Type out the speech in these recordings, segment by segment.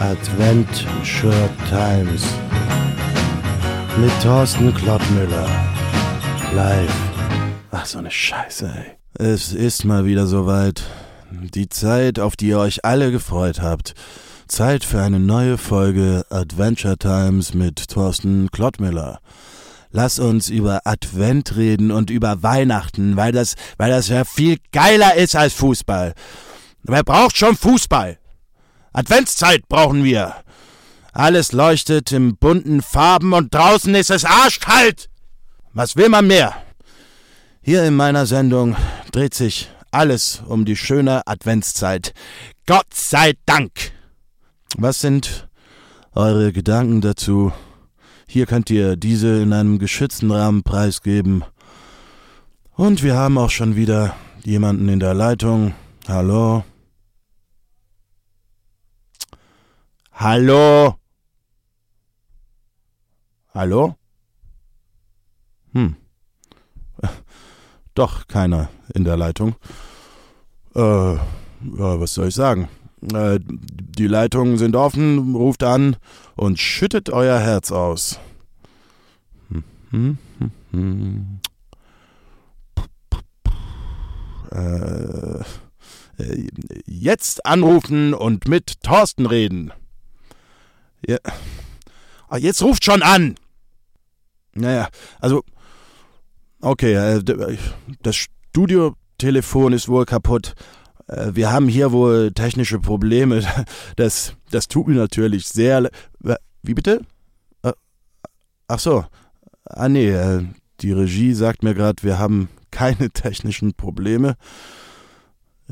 Adventure Times mit Thorsten Klottmüller. Live. Ach, so eine Scheiße, ey. Es ist mal wieder soweit. Die Zeit, auf die ihr euch alle gefreut habt. Zeit für eine neue Folge Adventure Times mit Thorsten Klottmüller. Lass uns über Advent reden und über Weihnachten, weil das, weil das ja viel geiler ist als Fußball. Wer braucht schon Fußball? Adventszeit brauchen wir. Alles leuchtet in bunten Farben und draußen ist es arschkalt. Was will man mehr? Hier in meiner Sendung dreht sich alles um die schöne Adventszeit. Gott sei Dank. Was sind eure Gedanken dazu? Hier könnt ihr diese in einem geschützten Rahmen preisgeben. Und wir haben auch schon wieder jemanden in der Leitung. Hallo? Hallo? Hallo? Hm. Doch, keiner in der Leitung. Äh, was soll ich sagen? Äh, die Leitungen sind offen, ruft an und schüttet euer Herz aus. Hm, hm, hm, äh jetzt anrufen und mit Thorsten reden. Ja. Ah, jetzt ruft schon an. Naja, also. Okay, äh, das Studiotelefon ist wohl kaputt. Äh, wir haben hier wohl technische Probleme. Das, das tut mir natürlich sehr. Wie bitte? Äh, ach so. Ah, nee, die Regie sagt mir gerade, wir haben keine technischen Probleme.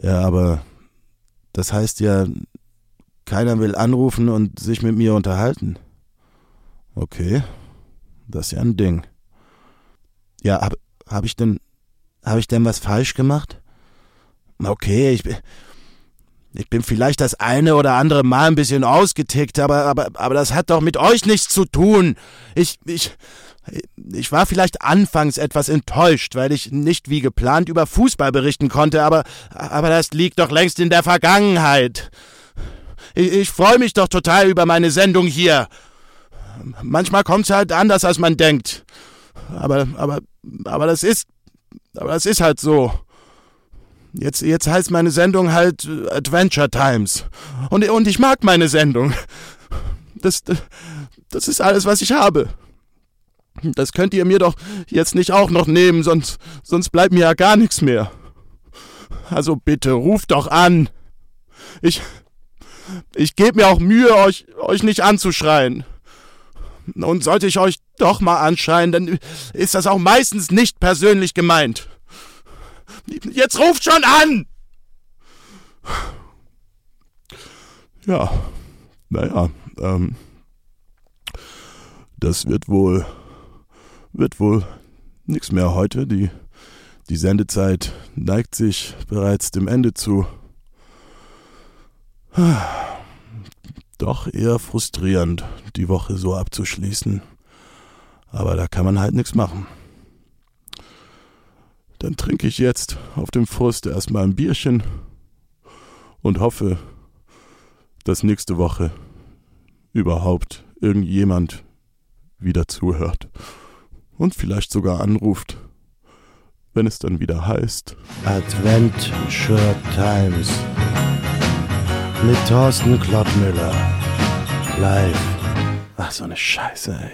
Ja, aber das heißt ja, keiner will anrufen und sich mit mir unterhalten. Okay, das ist ja ein Ding. Ja, hab, hab ich denn, hab ich denn was falsch gemacht? Okay, ich bin, ich bin vielleicht das eine oder andere Mal ein bisschen ausgetickt, aber, aber, aber das hat doch mit euch nichts zu tun. Ich, ich, ich war vielleicht anfangs etwas enttäuscht, weil ich nicht wie geplant über Fußball berichten konnte, aber, aber das liegt doch längst in der Vergangenheit. Ich, ich freue mich doch total über meine Sendung hier. Manchmal kommt's halt anders, als man denkt. Aber, aber, aber das ist, aber das ist halt so. Jetzt, jetzt heißt meine Sendung halt Adventure Times. Und, und ich mag meine Sendung. Das, das ist alles, was ich habe. Das könnt ihr mir doch jetzt nicht auch noch nehmen, sonst, sonst bleibt mir ja gar nichts mehr. Also bitte, ruft doch an. Ich, ich gebe mir auch Mühe, euch, euch nicht anzuschreien. Und sollte ich euch doch mal anschreien, dann ist das auch meistens nicht persönlich gemeint. Jetzt ruft schon an! Ja, naja, ähm, das wird wohl, wird wohl nichts mehr heute. Die, die Sendezeit neigt sich bereits dem Ende zu. Doch eher frustrierend, die Woche so abzuschließen. Aber da kann man halt nichts machen. Dann trinke ich jetzt auf dem Frust erstmal ein Bierchen und hoffe, dass nächste Woche überhaupt irgendjemand wieder zuhört und vielleicht sogar anruft, wenn es dann wieder heißt Adventure Times mit Thorsten Klottmüller. Live. Ach, so eine Scheiße, ey.